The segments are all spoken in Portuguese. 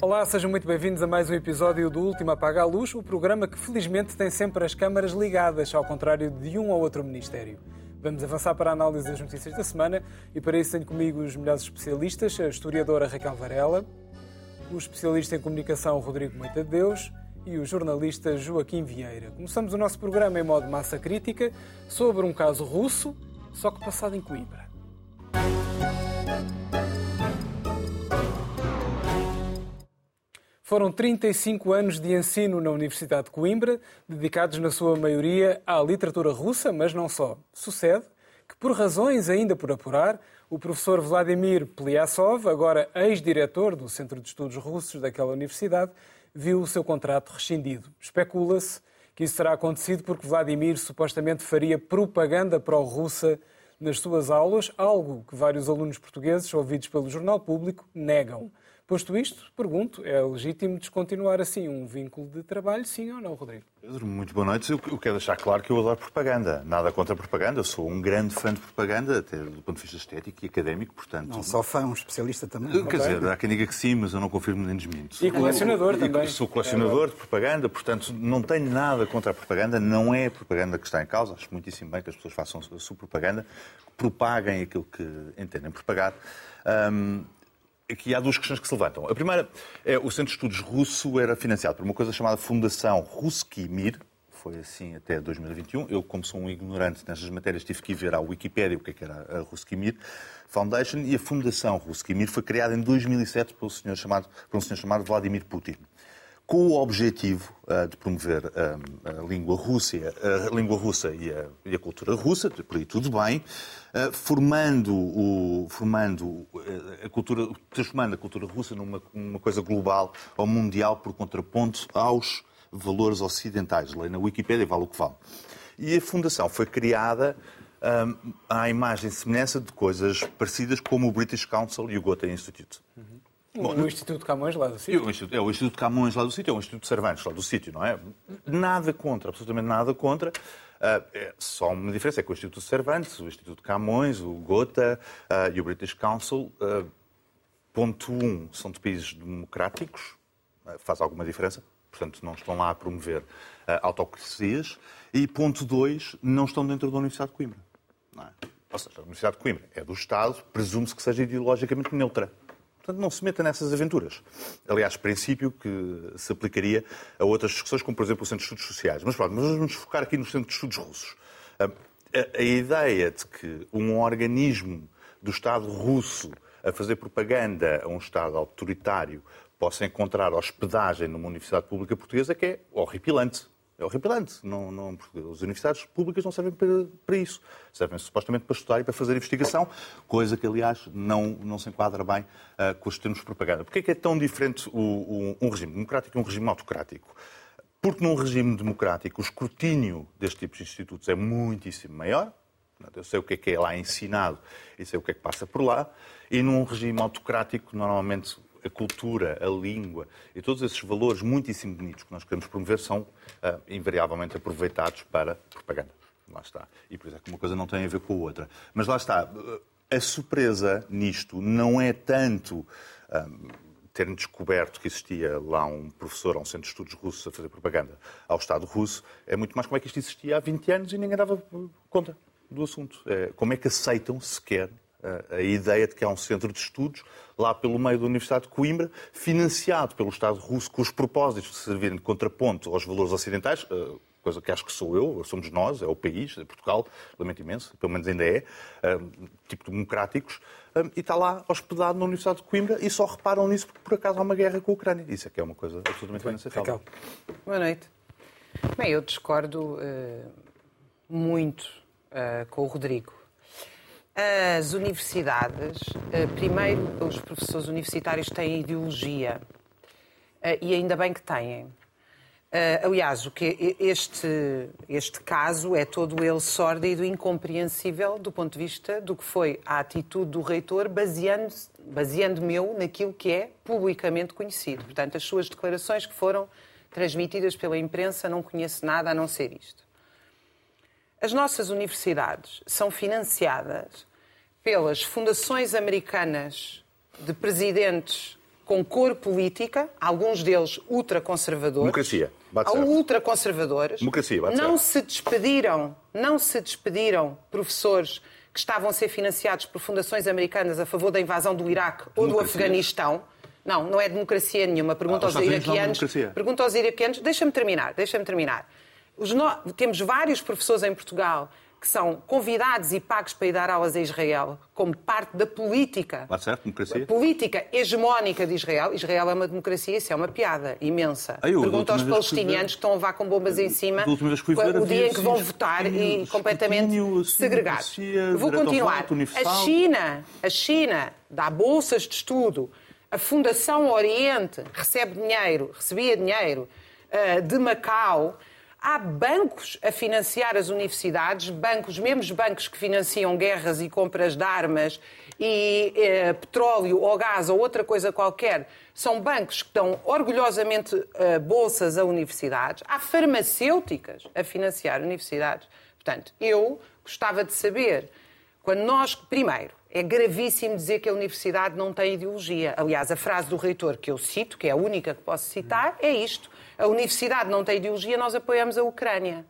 Olá, sejam muito bem-vindos a mais um episódio do Último Apaga a Luz, o programa que felizmente tem sempre as câmaras ligadas, ao contrário de um ou outro ministério. Vamos avançar para a análise das notícias da semana e para isso tenho comigo os melhores especialistas, a historiadora Raquel Varela, o especialista em comunicação Rodrigo Moita de Deus e o jornalista Joaquim Vieira. Começamos o nosso programa em modo massa crítica sobre um caso russo, só que passado em Coimbra. Foram 35 anos de ensino na Universidade de Coimbra, dedicados na sua maioria à literatura russa, mas não só. Sucede que, por razões ainda por apurar, o professor Vladimir Pliasov, agora ex-diretor do Centro de Estudos Russos daquela universidade, viu o seu contrato rescindido. Especula-se que isso terá acontecido porque Vladimir supostamente faria propaganda pró-russa nas suas aulas, algo que vários alunos portugueses, ouvidos pelo Jornal Público, negam. Posto isto, pergunto, é legítimo descontinuar assim um vínculo de trabalho, sim ou não, Rodrigo? Pedro, muito boa noite. Eu quero deixar claro que eu adoro propaganda. Nada contra a propaganda. Eu sou um grande fã de propaganda, até do ponto de vista estético e académico, portanto... Não só fã, um especialista também. Quer okay. dizer, há quem diga que sim, mas eu não confirmo nem desminto. E colecionador eu, também. Sou colecionador é de propaganda, portanto não tenho nada contra a propaganda. Não é a propaganda que está em causa. Acho muitíssimo bem que as pessoas façam a sua propaganda, que propaguem aquilo que entendem propagar. Um, Aqui há duas questões que se levantam. A primeira é o Centro de Estudos Russo era financiado por uma coisa chamada Fundação Ruski Mir, foi assim até 2021. Eu, como sou um ignorante nestas matérias, tive que ir ver à Wikipédia o que, é que era a Ruskimir Foundation e a Fundação Ruskimir foi criada em 2007 por um senhor chamado, por um senhor chamado Vladimir Putin com o objetivo uh, de promover uh, a, língua russa, a língua russa e a, e a cultura russa, por aí tudo bem, uh, formando, o, formando a cultura, transformando a cultura russa numa, coisa global ou mundial por contraponto aos valores ocidentais. Lei na Wikipédia vale o que vale. E a fundação foi criada um, à imagem e semelhança de coisas parecidas como o British Council e o Goethe Institute. Uhum. Bom, no Instituto Camões lá do sítio? É o Instituto Camões lá do sítio, é o Instituto Cervantes lá do sítio, não é? Nada contra, absolutamente nada contra. Uh, é só uma diferença é que o Instituto Cervantes, o Instituto Camões, o Gotha uh, e o British Council, uh, ponto um, são de países democráticos, faz alguma diferença, portanto não estão lá a promover autocracias, e ponto dois, não estão dentro da Universidade de Coimbra. É? Ou seja, a Universidade de Coimbra é do Estado, presume-se que seja ideologicamente neutra. Portanto, não se meta nessas aventuras. Aliás, princípio que se aplicaria a outras discussões, como por exemplo o Centro de Estudos Sociais. Mas pronto, mas vamos focar aqui no Centro de Estudos Russos. A, a, a ideia de que um organismo do Estado russo a fazer propaganda a um Estado autoritário possa encontrar hospedagem numa universidade pública portuguesa é que é horripilante. É horripilante. Não, não, as universidades públicas não servem para, para isso. Servem supostamente para estudar e para fazer investigação, coisa que, aliás, não, não se enquadra bem uh, com os termos de propaganda. Porquê é que é tão diferente o, o, um regime democrático e um regime autocrático? Porque num regime democrático o escrutínio deste tipo de institutos é muitíssimo maior, eu sei o que é que é lá ensinado e sei o que é que passa por lá. E num regime autocrático, normalmente a cultura, a língua e todos esses valores muitíssimo bonitos que nós queremos promover são uh, invariavelmente aproveitados para propaganda. Lá está. E por isso é que uma coisa não tem a ver com a outra. Mas lá está. A surpresa nisto não é tanto um, ah, terem descoberto que existia lá um professor um centro de estudos russos a fazer propaganda ao Estado russo, é muito mais como é que isto existia há 20 anos e ninguém dava conta do assunto. É, como é que aceitam sequer a, ideia de que há um centro de estudos lá pelo meio da Universidade de Coimbra, financiado pelo Estado russo com os propósitos de servirem de contraponto aos valores ocidentais, eh, coisa que acho que sou eu, somos nós, é o país, é Portugal, lamento imenso, pelo menos ainda é, eh, tipo democráticos, eh, e está lá hospedado na Universidade de Coimbra e só reparam nisso porque por acaso há uma guerra com a Ucrânia. Isso é que é uma coisa absolutamente inaceitável. Boa noite. Bem, eu discordo uh, muito uh, com o Rodrigo. As universidades, eh, primeiro, os professores universitários têm ideologia. Eh, e ainda bem que têm. Eh, aliás, o que este, este caso é todo ele sórdido e incompreensível do ponto de vista do que foi a atitude do reitor, baseando-me baseando naquilo que é publicamente conhecido. Portanto, as suas declarações que foram transmitidas pela imprensa, não conheço nada a não ser isto. As nossas universidades são financiadas pelas fundações americanas de presidentes com cor política, alguns deles ultraconservadores. Democracia, bate certo. Ultraconservadores. Democracia, bate Não certo. se despediram, não se despediram professores que estavam a ser financiados por fundações americanas a favor da invasão do Iraque ou do Democracia. Afeganistão. Não, não é democracia nenhuma. Pergunta Ah, aos é iraquianos. democracia. Pergunta aos iraquianos. Deixa-me terminar, deixa-me terminar. No- Temos vários professores em Portugal que são convidados e pagos para ir dar aulas a Israel como parte da política Bate certo, democracia. política hegemónica de Israel. Israel é uma democracia, isso é uma piada imensa. Ah, eu, Pergunta aos palestinianos que estão a levar com bombas em cima o dia em que vão votar e completamente assim, segregados. Vou continuar. A China, a China dá bolsas de estudo. A Fundação Oriente recebe dinheiro, recebia dinheiro eh, de Macau. Há bancos a financiar as universidades, bancos, os mesmos bancos que financiam guerras e compras de armas e eh, petróleo ou gás ou outra coisa qualquer, são bancos que dão orgulhosamente eh, bolsas a universidades. Há farmacêuticas a financiar universidades. Portanto, eu gostava de saber, quando nós, primeiro, é gravíssimo dizer que a universidade não tem ideologia. Aliás, a frase do reitor que eu cito, que é a única que posso citar, é isto. A universidade não tem ideologia, nós apoiamos a Ucrânia.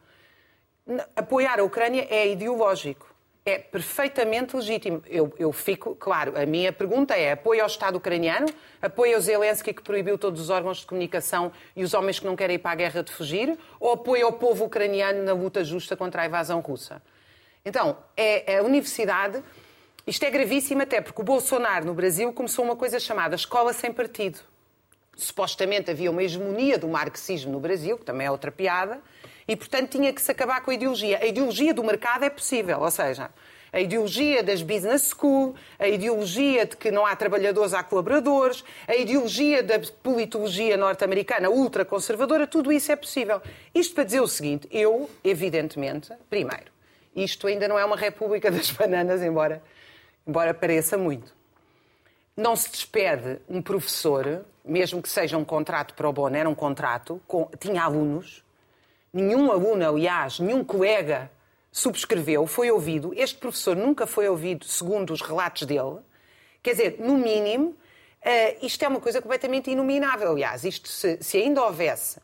Apoiar a Ucrânia é ideológico. É perfeitamente legítimo. Eu, eu fico, claro, a minha pergunta é: apoio ao Estado ucraniano? Apoio ao Zelensky que proibiu todos os órgãos de comunicação e os homens que não querem ir para a guerra de fugir? Ou apoio ao povo ucraniano na luta justa contra a invasão russa? Então, é a universidade. Isto é gravíssimo até porque o Bolsonaro no Brasil começou uma coisa chamada escola sem partido supostamente havia uma hegemonia do marxismo no Brasil, que também é outra piada, e portanto tinha que se acabar com a ideologia. A ideologia do mercado é possível, ou seja, a ideologia das business school, a ideologia de que não há trabalhadores, há colaboradores, a ideologia da politologia norte-americana ultraconservadora, tudo isso é possível. Isto para dizer o seguinte, eu, evidentemente, primeiro, isto ainda não é uma república das bananas, embora, embora pareça muito não se despede um professor, mesmo que seja um contrato pro bono, era um contrato, com- tinha alunos, nenhum aluno, aliás, nenhum colega subscreveu, foi ouvido. Este professor nunca foi ouvido, segundo os relatos dele. Quer dizer, no mínimo, eh, isto é uma coisa completamente inominável. Aliás, isto se, se ainda houvesse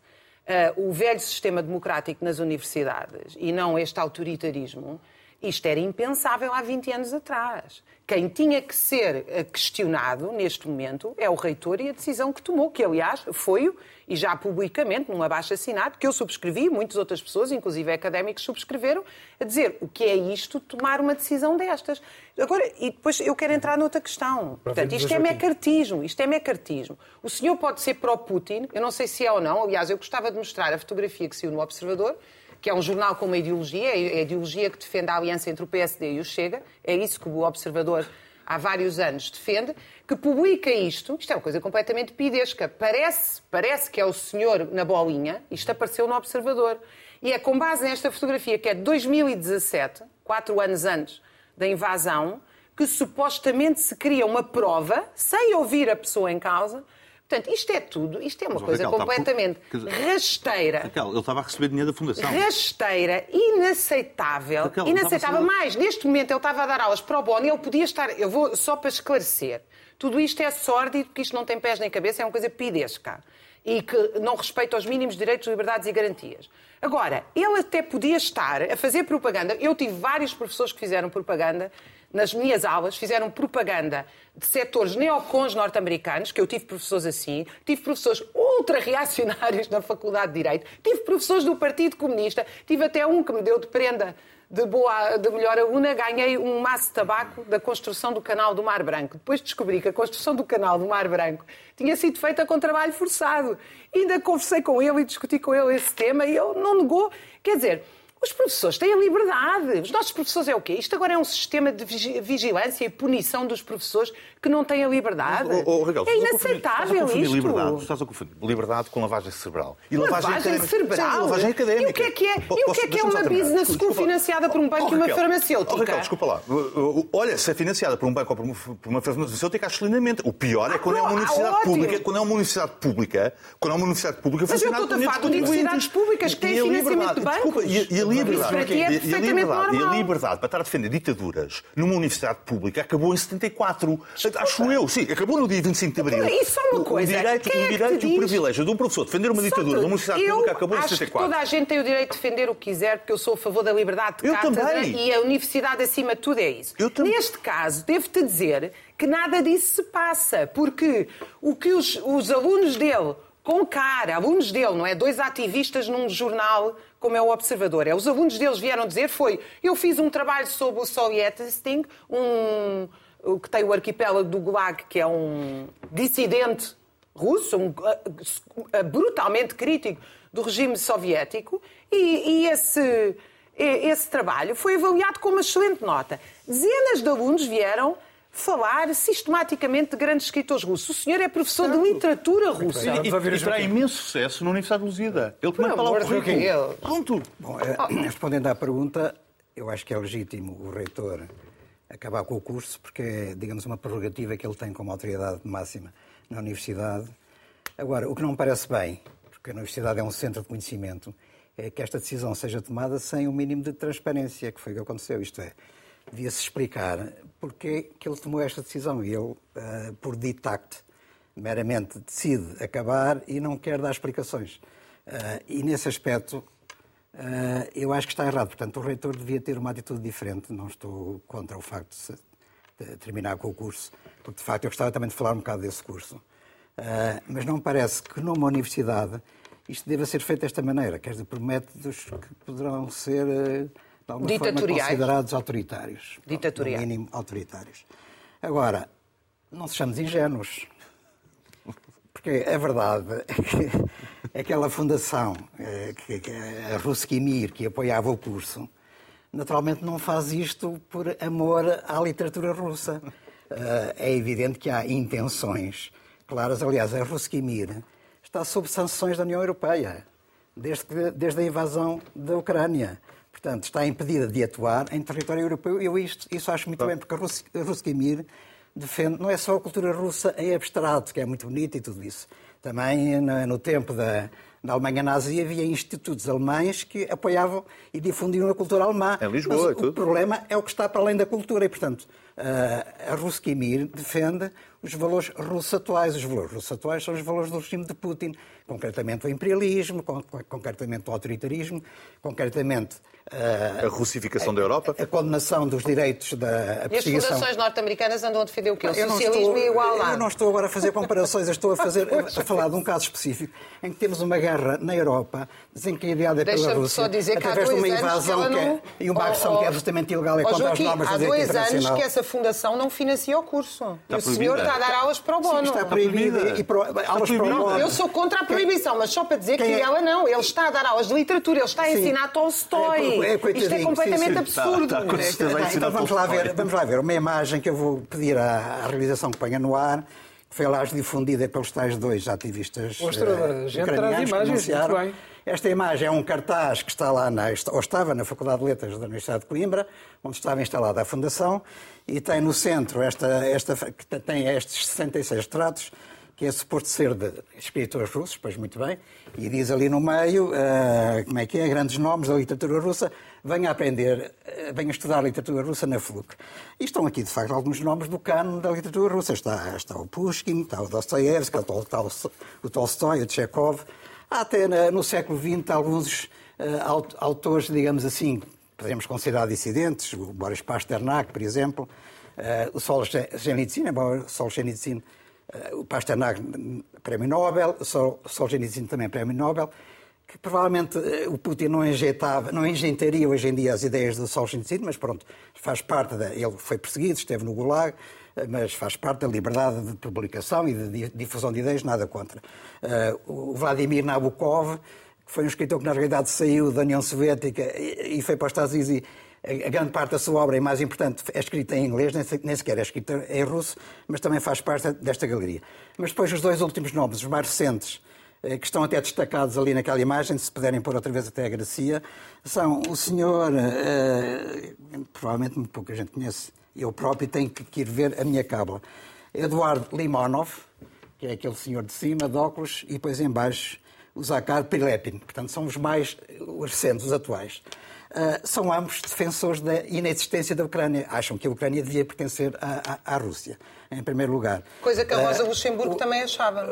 eh, o velho sistema democrático nas universidades e não este autoritarismo, isto era impensável há 20 anos atrás. Quem tinha que ser eh, questionado neste momento é o reitor e a decisão que tomou, que aliás foi, e já publicamente, num abaixo assinado, que eu subscrevi, muitas outras pessoas, inclusive académicos, subscreveram, a dizer o que é isto, tomar uma decisão destas. Agora, e depois eu quero entrar noutra questão. Portanto, isto é mecartismo, isto é mecartismo. O senhor pode ser pró-Putin, eu não sei se é ou não, aliás, eu gostava de mostrar a fotografia que saiu no Observador, que é um jornal com uma ideologia, é a ideologia que defende a aliança entre o PSD e o Chega, é isso que o Observador há vários anos defende, que publica isto, isto é uma coisa completamente pidesca, parece, parece que é o senhor na bolinha, isto apareceu no Observador. E é com base nesta fotografia, que é de 2017, quatro anos antes da invasão, que supostamente se cria uma prova, sem ouvir a pessoa em causa. Portanto, isto é tudo, isto é uma Mas, coisa Raquel, por- completamente rasteira Raquel, ele estava a receber dinheiro da Fundação. rasteira, inaceitável. Raquel, inaceitável. a Mais, neste momento ele estava a dar aulas para o Bono e ele podia estar. Eu vou só para esclarecer. Tudo isto é sórdido, porque isto não tem pés nem cabeça, é uma coisa pidesca. E que não respeita os mínimos direitos, liberdades e garantias. Agora, ele até podia estar a fazer propaganda. Eu tive vários professores que fizeram propaganda nas minhas aulas, fizeram propaganda de setores neocons norte-americanos, que eu tive professores assim, tive professores ultra-reacionários na Faculdade de Direito, tive professores do Partido Comunista, tive até um que me deu de prenda de, boa, de melhor aluna, ganhei um maço de tabaco da construção do canal do Mar Branco. Depois descobri que a construção do canal do Mar Branco tinha sido feita com trabalho forçado. Ainda conversei com ele e discuti com ele esse tema e ele não negou. Quer dizer, os professores têm a liberdade. Os nossos professores é o quê? Isto agora é um sistema de vigi- vigilância e punição dos professores que não têm a liberdade. Oh, oh, Raquel, é inaceitável estás isto. Liberdade, estás a confundir liberdade com lavagem cerebral. E Lavagem académica. cerebral? Sim, lavagem académica. E o que é que é, e o que é, que é uma business school Desculpa financiada por um banco Oh, e uma Raquel, farmacêutica? oh, Raquel, desculpa lá. Olha, se é financiada por um banco ou por uma, farmacêutica, acho lindamente. O pior é quando é uma Ah, universidade ótimo. pública. Quando é uma universidade pública, quando é uma universidade pública Mas eu estou a falar de universidades públicas que têm financiamento de bancos. E, a- liberdade, é e, a liberdade, e a liberdade para estar a defender ditaduras numa universidade pública acabou em 74. Acho eu, sim, acabou no dia 25 de Abril. Então, isso é uma O- coisa. O direito, é o que te direito e o privilégio de um professor defender uma ditadura numa universidade pública acabou em acho que 74. toda a gente tem o direito de defender o que quiser, porque eu sou a favor da liberdade de Eu cátedra também. e a universidade, acima de tudo, é isso. Eu também. Neste caso, devo-te dizer que nada disso se passa, porque o que os, os alunos dele, com cara, alunos dele, não é? Dois ativistas num jornal como é o Observador, é os alunos deles vieram dizer foi eu fiz um trabalho sobre o Sovietisting, um o que tem o arquipélago do Gulag, que é um dissidente russo, um, uh, brutalmente crítico do regime soviético, e, e esse, e- esse trabalho foi avaliado com uma excelente nota. Dezenas de alunos vieram falar sistematicamente de grandes escritores russos. O senhor é professor de literatura russa. E, o e terá imenso sucesso na Universidade de Lusíada. Ele também fala o currículo. Pronto. Bom, eh, respondendo à pergunta, eu acho que é legítimo o reitor acabar com o curso, porque é, digamos, uma prerrogativa que ele tem como autoridade máxima na universidade. Agora, o que não me parece bem, porque a universidade é um centro de conhecimento, é que esta decisão seja tomada sem o mínimo de transparência, que foi o que aconteceu. Isto é, devia-se explicar porque que ele tomou esta decisão. E ele, eh, por ditact, meramente decide acabar e não quer dar explicações. Eh, e nesse aspecto, eh, eu acho que está errado. Portanto, o reitor devia ter uma atitude diferente. Não estou contra o facto de, terminar com o curso, porque de facto eu gostava também de falar um bocado desse curso. Eh, mas não me parece que numa universidade isto deva ser feito desta maneira, quer dizer, por métodos que poderão ser eh, de alguma forma considerados autoritários. Ditatoriais. No mínimo autoritários. Agora, não sejamos ingênuos. Porque a verdade é que aquela fundação, eh, que, que a Ruskimir, que apoiava o curso, naturalmente não faz isto por amor à literatura russa. Eh, É evidente que há intenções claras. Aliás, a Ruskimir está sob sanções da União Europeia, desde, que- desde a invasão da Ucrânia. Portanto, está impedida de atuar em território europeu. Eu isto, isso acho muito bem, porque a Ruskimir defende, não é só a cultura russa em abstrato, que é muito bonita e tudo isso. Também no, tempo da, da Alemanha nazi havia institutos alemães que apoiavam e difundiam a cultura alemã. Em Lisboa Mas tudo. O problema é o que está para além da cultura e, portanto, a Ruskimir defende os valores russos atuais. Os valores russos atuais são os valores do regime de Putin, concretamente o imperialismo, con- concretamente o autoritarismo, concretamente eh, A russificação da Europa. a condenação dos direitos da a E as perseguição. fundações norte-americanas andam a defender o quê? O Eu não socialismo estou- igual lá. Eu não estou agora a fazer comparações, eu estou a, fazer, a falar de um caso específico em que temos uma guerra na Europa desencadeada pela Deixa-me Rússia só dizer que há através de uma dois anos invasão que é, não... e uma agressão Oh, que é oh, absolutamente ilegal e oh, contra as normas da há dois anos que essa fundação não financia o curso. e o senhor proibida. Está a dar aulas para o bono. Está proibido proibida. e pro, aulas para o proibida. bono. Eu sou contra a proibição, mas só para dizer Quem que é? ela não. Ele está a dar aulas de literatura, ele está a Sim. ensinar Tolstói. É, é, Isto é completamente sim, sim. absurdo. Está- está Então, vamos lá, ver, vamos lá ver uma imagem que eu vou pedir à, à realização que ponha no ar, foi lá difundida pelos tais dois ativistas Mostra, a gente ucranianos traz que muito bem. Esta imagem é um cartaz que está lá, na, ou estava na Faculdade de Letras da Universidade de Coimbra, onde estava instalada a Fundação, e tem no centro esta, esta, que tem estes 66 tratos, que é suposto ser de escritores russos, pois muito bem, e diz ali no meio, eh, como é que é, grandes nomes da literatura russa, venha aprender, eh, venha estudar a literatura russa na FLUC. E estão aqui, de facto, alguns nomes do cano da literatura russa. Está, está o Pushkin, está o Dostoiévski, está o, Tol- o Tolstói, o Chekhov. Há até no século XX alguns aut- autores, digamos assim, podemos considerar dissidentes, o Boris Pasternak, por exemplo, eh, o Solzhenitsyn, embora Solzhenitsyn eh, o Pasternak, prémio Nobel, o Sol- Solzhenitsyn também prémio Nobel, que provavelmente eh, o Putin não injetava, não injetaria hoje em dia as ideias do Solzhenitsyn, mas pronto, faz parte da... Ele foi perseguido, esteve no Gulag, eh, mas faz parte da liberdade de publicação e de di- difusão de ideias, nada contra. Eh, O Vladimir Nabokov, que foi um escritor que na realidade saiu da União Soviética e foi para os Estados Unidos e a grande parte da sua obra, e mais importante, é escrita em inglês, nem se- nem sequer é escrita em russo, mas também faz parte desta galeria. Mas depois os dois últimos nomes, os mais recentes, que estão até destacados ali naquela imagem, se puderem pôr outra vez até a Gracia, são o senhor, eh, provavelmente muito pouca gente conhece, eu próprio tenho que ir ver a minha cábula, Eduardo Limonov, que é aquele senhor de cima, de óculos, e depois em baixo o Zakhar Prilepin. Portanto, são os mais recentes, os atuais. uh, são ambos defensores da inexistência da Ucrânia. Acham que a Ucrânia devia pertencer à, à, à Rússia, em primeiro lugar. Coisa que a Rosa uh, Luxemburgo uh, também achava.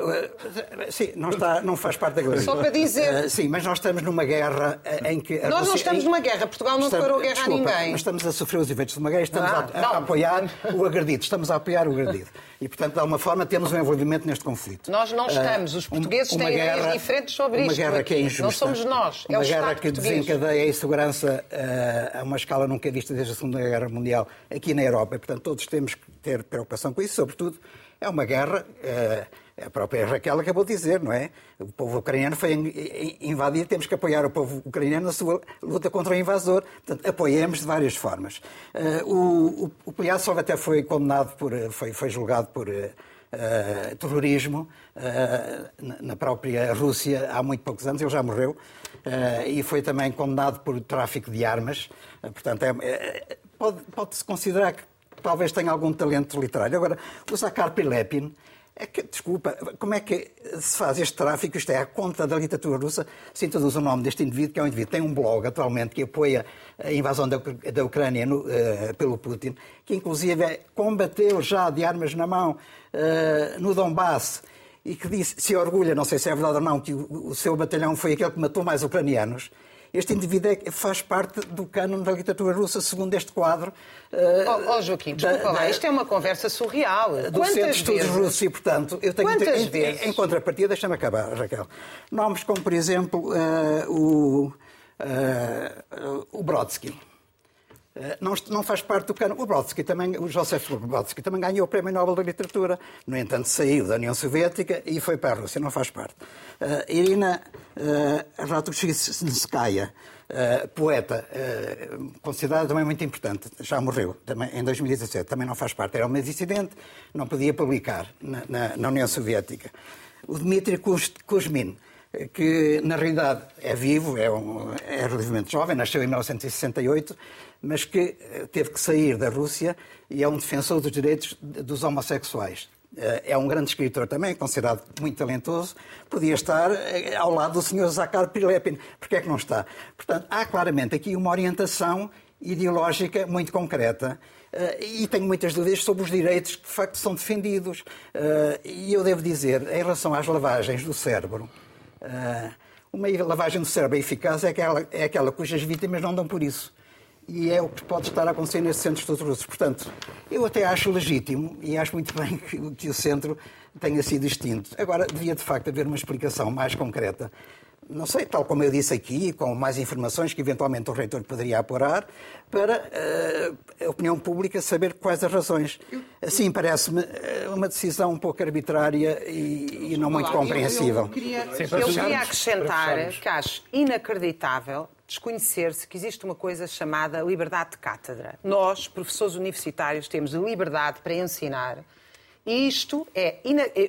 sim, não, está, não faz parte da guerra. Só para dizer. sim, mas nós estamos numa guerra em que. nós Rússia, não estamos em, numa guerra. Portugal não declarou guerra desculpa, a ninguém. Nós estamos a sofrer os efeitos de uma guerra, estamos ah, a, a, apoiar o agredido. Estamos a apoiar o agredido. E, portanto, de alguma forma, temos um envolvimento neste conflito. Nós não estamos. Os portugueses têm guerra, ideias diferentes sobre isto. Uma guerra que é injusta. Não somos nós. É uma guerra que português. desencadeia a insegurança uh, a uma escala nunca vista desde a Segunda Guerra Mundial aqui na Europa. E, portanto, todos temos que ter preocupação com isso. Sobretudo, é uma guerra. Uh, a própria Raquel acabou de dizer, não é? O povo ucraniano foi invadido, temos que apoiar o povo ucraniano na sua luta contra o invasor. Portanto, apoiemos de várias formas. Uh, o, o, o até foi condenado por, foi, foi julgado por uh, terrorismo uh, na própria Rússia há muito poucos anos, ele já morreu, e foi também condenado por tráfico de armas. portanto, é, é, pode-se pode considerar que talvez tenha algum talento literário. Agora, o Zakhar Pilepin é que, desculpa, como é que se faz este tráfico? Isto é, a conta da literatura russa se introduz o nome deste indivíduo, que é um indivíduo tem um blog atualmente que apoia a invasão da, da Ucrânia no, uh, pelo Putin, que inclusive combateu já de armas na mão uh, no Donbass e que disse, se orgulha, não sei se é verdade ou não, que o, o seu batalhão foi aquele que matou mais ucranianos. Este indivíduo é, faz parte do cânone da literatura russa, segundo este quadro. Uh, oh, Joaquim, desculpa da, lá, isto é uma conversa surreal. Do Quantas Centro de Estudos Russos e, portanto, eu tenho Quantas em, vezes? Em, contrapartida, deixa-me acabar, Raquel. Nomes como, por exemplo, uh, o, uh, o Brodsky. Não, não, faz parte do cano. O Brodsky também, o Joseph Brodsky também ganhou o Prémio Nobel da Literatura. No entanto, saiu da União Soviética e foi para a Rússia, não faz parte. Uh, Irina uh, Ratushkinskaya, uh, poeta, uh, considerada também muito importante, já morreu também, em 2017, também não faz parte. Era uma dissidente, não podia publicar na, na, na União Soviética. O Dmitry Kuzmin, que na realidade é vivo, é, um, é relativamente jovem, nasceu em 1968, mas que eh, teve que sair da Rússia e é um defensor dos direitos dos homossexuais. Eh, é um grande escritor também, considerado muito talentoso. Podia estar eh, ao lado do Sr. Zakhar Prilepin. Porquê é que não está? Portanto, há claramente aqui uma orientação ideológica muito concreta. e tenho muitas dúvidas sobre os direitos que de facto são defendidos. e eu devo dizer, em relação às lavagens do cérebro, uma lavagem do cérebro eficaz é aquela, é aquela cujas vítimas não dão por isso e é o que pode estar a acontecer nesses centros russos. Portanto, eu até acho legítimo e acho muito bem que, que o centro tenha sido extinto. Agora, devia de facto haver uma explicação mais concreta não sei, tal como eu disse aqui, com mais informações que eventualmente o reitor poderia apurar, para uh, a opinião pública saber quais as razões. Assim, parece-me eh, uma decisão um pouco arbitrária e, e não muito compreensível. Eu, eu, queria, eu queria acrescentar que acho inacreditável desconhecer-se que existe uma coisa chamada liberdade de cátedra. Nós, professores universitários, temos liberdade para ensinar. E isto é.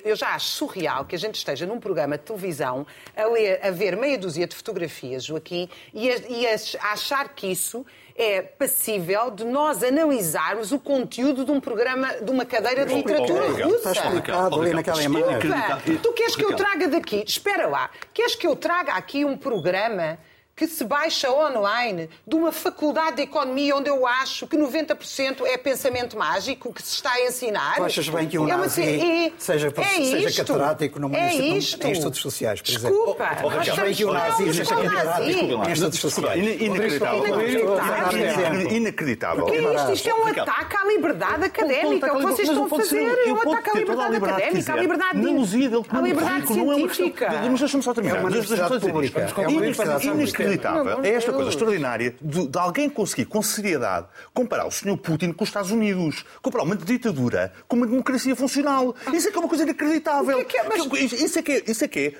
Eu já acho surreal que a gente esteja num programa de televisão a, ler, a ver meia dúzia de fotografias, Joaquim, e a, e a achar que isso é passível de nós analisarmos o conteúdo de um programa, de uma cadeira de literatura russa. Está explicado ali naquela imagem. Tu queres que eu traga daqui? Espera lá. Queres que eu traga aqui um programa que se baixa online de uma faculdade de economia onde eu acho que 90% é pensamento mágico que se está a ensinar. Tu achas bem que um é nazi é, seja, é seja catedrático numa é em estudos sociais, por exemplo? Desculpa. Oh, oh, achas bem que um nazi seja catedrático em estudos sociais? Inacreditável. Inacreditável. Isto, isto é um ataque à liberdade académica. O que vocês estão a fazer é um ataque à liberdade académica, à liberdade à liberdade científica. Mas deixa-me só terminar. É uma universidade pública. É uma universidade pública inacreditável é esta coisa extraordinária de, de, alguém conseguir, com seriedade, comparar o Sr. Putin com os Estados Unidos, comparar uma ditadura com uma democracia funcional. Isso é que é uma coisa inacreditável. É que é? Mas... Isso, é que é, isso é que é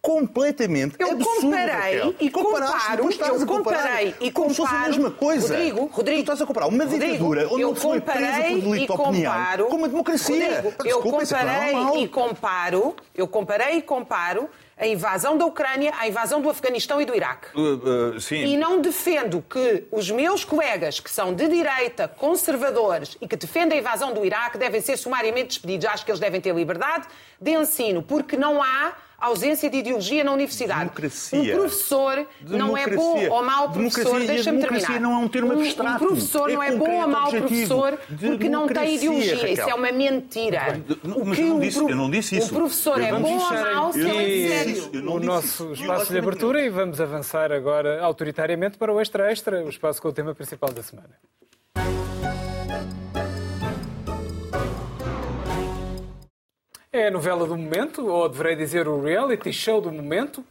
completamente eu absurdo, comparei e comparo, eu comparei e comparo, como se fosse a mesma coisa. Rodrigo, Rodrigo, tu estás a comparar uma ditadura onde não foi presa por delito de opinião com uma democracia. Rodrigo, eu é comparei e comparo, eu comparei e comparo a invasão da Ucrânia, a invasão do Afeganistão e do Iraque. Uh, uh, e não defendo que os meus colegas, que são de direita, conservadores e que defendem a invasão do Iraque, devem ser sumariamente despedidos. Acho que eles devem ter liberdade de ensino, porque não há ausência de ideologia na universidade. Democracia. Um professor não é bom Democracia. ou mau professor, Democracia. Deixa-me democracia terminar. não é um termo Um- abstrato. Um professor É não é bom ou mau professor porque não tem Democracia, ideologia. Isso Raquel. é uma mentira. Não, O mas que eu não um disse- pro- eu não disse isso. O professor é bom ou mau se ele é sério. isso. O nosso isso. espaço de abertura e vamos avançar agora autoritariamente para o Extra Extra, o espaço com o tema principal da semana. É a novela do momento, ou deverei dizer o reality show do momento,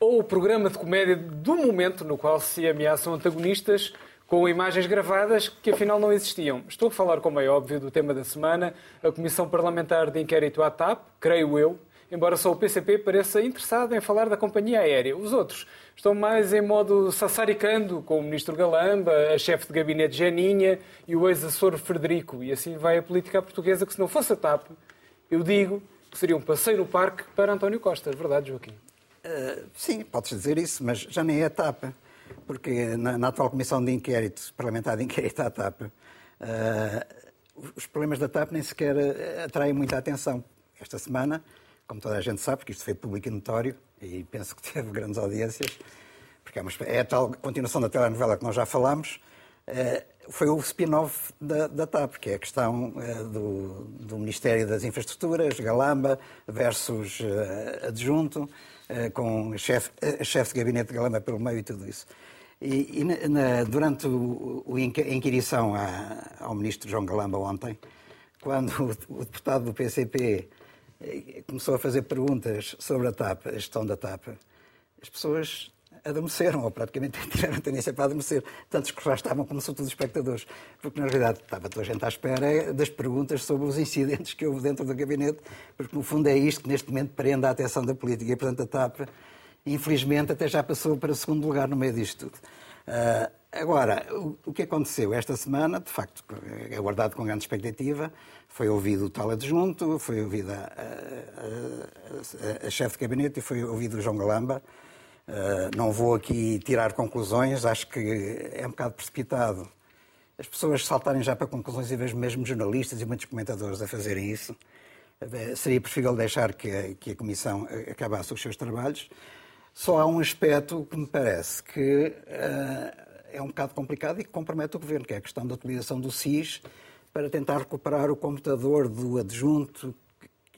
ou o programa de comédia do momento no qual se ameaçam antagonistas com imagens gravadas que afinal não existiam. Estou a falar, como é óbvio, do tema da semana, a Comissão Parlamentar de Inquérito à TAP, creio eu, embora só o PCP pareça interessado em falar da companhia aérea. Os outros estão mais em modo sassaricando, com o Ministro Galamba, a chefe de gabinete Janinha e o ex-assessor Frederico. E assim vai a política portuguesa, que se não fosse a TAP, eu digo que seria um passeio no parque para António Costa. Verdade, Joaquim? Uh, sim, podes dizer isso, mas já nem é a TAP, porque na, na atual Comissão de Inquérito, Parlamentar de Inquérito à TAP, uh, os problemas da TAP nem sequer uh, atraem muita atenção. Esta semana, como toda a gente sabe, porque isto foi público e notório, e penso que teve grandes audiências, porque é, uma, é a tal continuação da telenovela que nós já falámos, foi o spin-off da, da TAP, que é a questão uh, do, do Ministério das Infraestruturas, Galamba versus uh, adjunto, com chefe chefe de gabinete de Galamba pelo meio e tudo isso. E, e na- durante o, o a inquirição à- ao ministro João Galamba ontem, quando o, o deputado do PCP eh, começou a fazer perguntas sobre a TAP, a gestão da TAP, as pessoas adormeceram, ou praticamente tiveram tendência para adormecer, tantos que já estavam como sobretudo espectadores, porque na realidade estava toda a gente à espera das perguntas sobre os incidentes que houve dentro do gabinete, porque no fundo é isto que neste momento prende a atenção da política. E portanto a TAP, infelizmente, até já passou para segundo lugar no meio disto tudo. Ah, agora, o, o que aconteceu? Esta semana, de facto, é aguardado com grande expectativa, foi ouvido o tal adjunto, foi ouvido a, a- a- a chefe de gabinete e foi ouvido o João Galamba. Uh, não vou aqui tirar conclusões, acho que é um bocado precipitado as pessoas saltarem já para conclusões e vejo mesmo jornalistas e muitos comentadores a fazerem isso. Uh, Seria preferível deixar que a, que a Comissão uh, acabasse os seus trabalhos. Só há um aspecto que me parece que uh, é um bocado complicado e que compromete o Governo, que é a questão da utilização do SIS para tentar recuperar o computador do adjunto,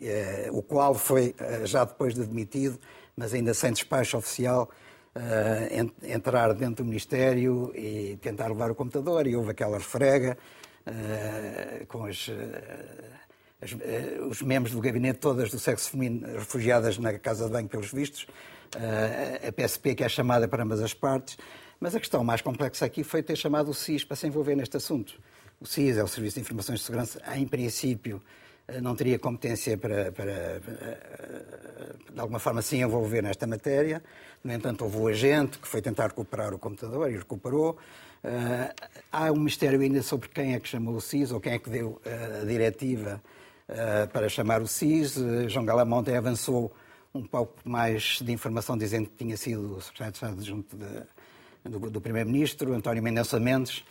eh, o qual foi, eh, já depois de demitido, mas ainda sem despacho oficial, en- entrar dentro do Ministério e tentar levar o computador. E houve aquela refrega eh, com as, eh, as, os membros do gabinete, todas do sexo feminino, refugiadas na Casa de Banho, pelos vistos, a PSP, que é chamada para ambas as partes. Mas a questão mais complexa aqui foi ter chamado o SIS para se envolver neste assunto. O SIS é o Serviço de Informações de Segurança, em princípio, não teria competência para, para, eh, de alguma forma, se envolver nesta matéria. No entanto, houve o agente que foi tentar recuperar o computador e recuperou. Eh, Há um mistério ainda sobre quem é que chamou o SIS ou quem é que deu eh, a diretiva eh, para chamar o SIS. Eh, João Galama ontem avançou um pouco mais de informação dizendo que tinha sido o secretário de Estado junto de, do, do Primeiro-Ministro, António Mendonça Mendes,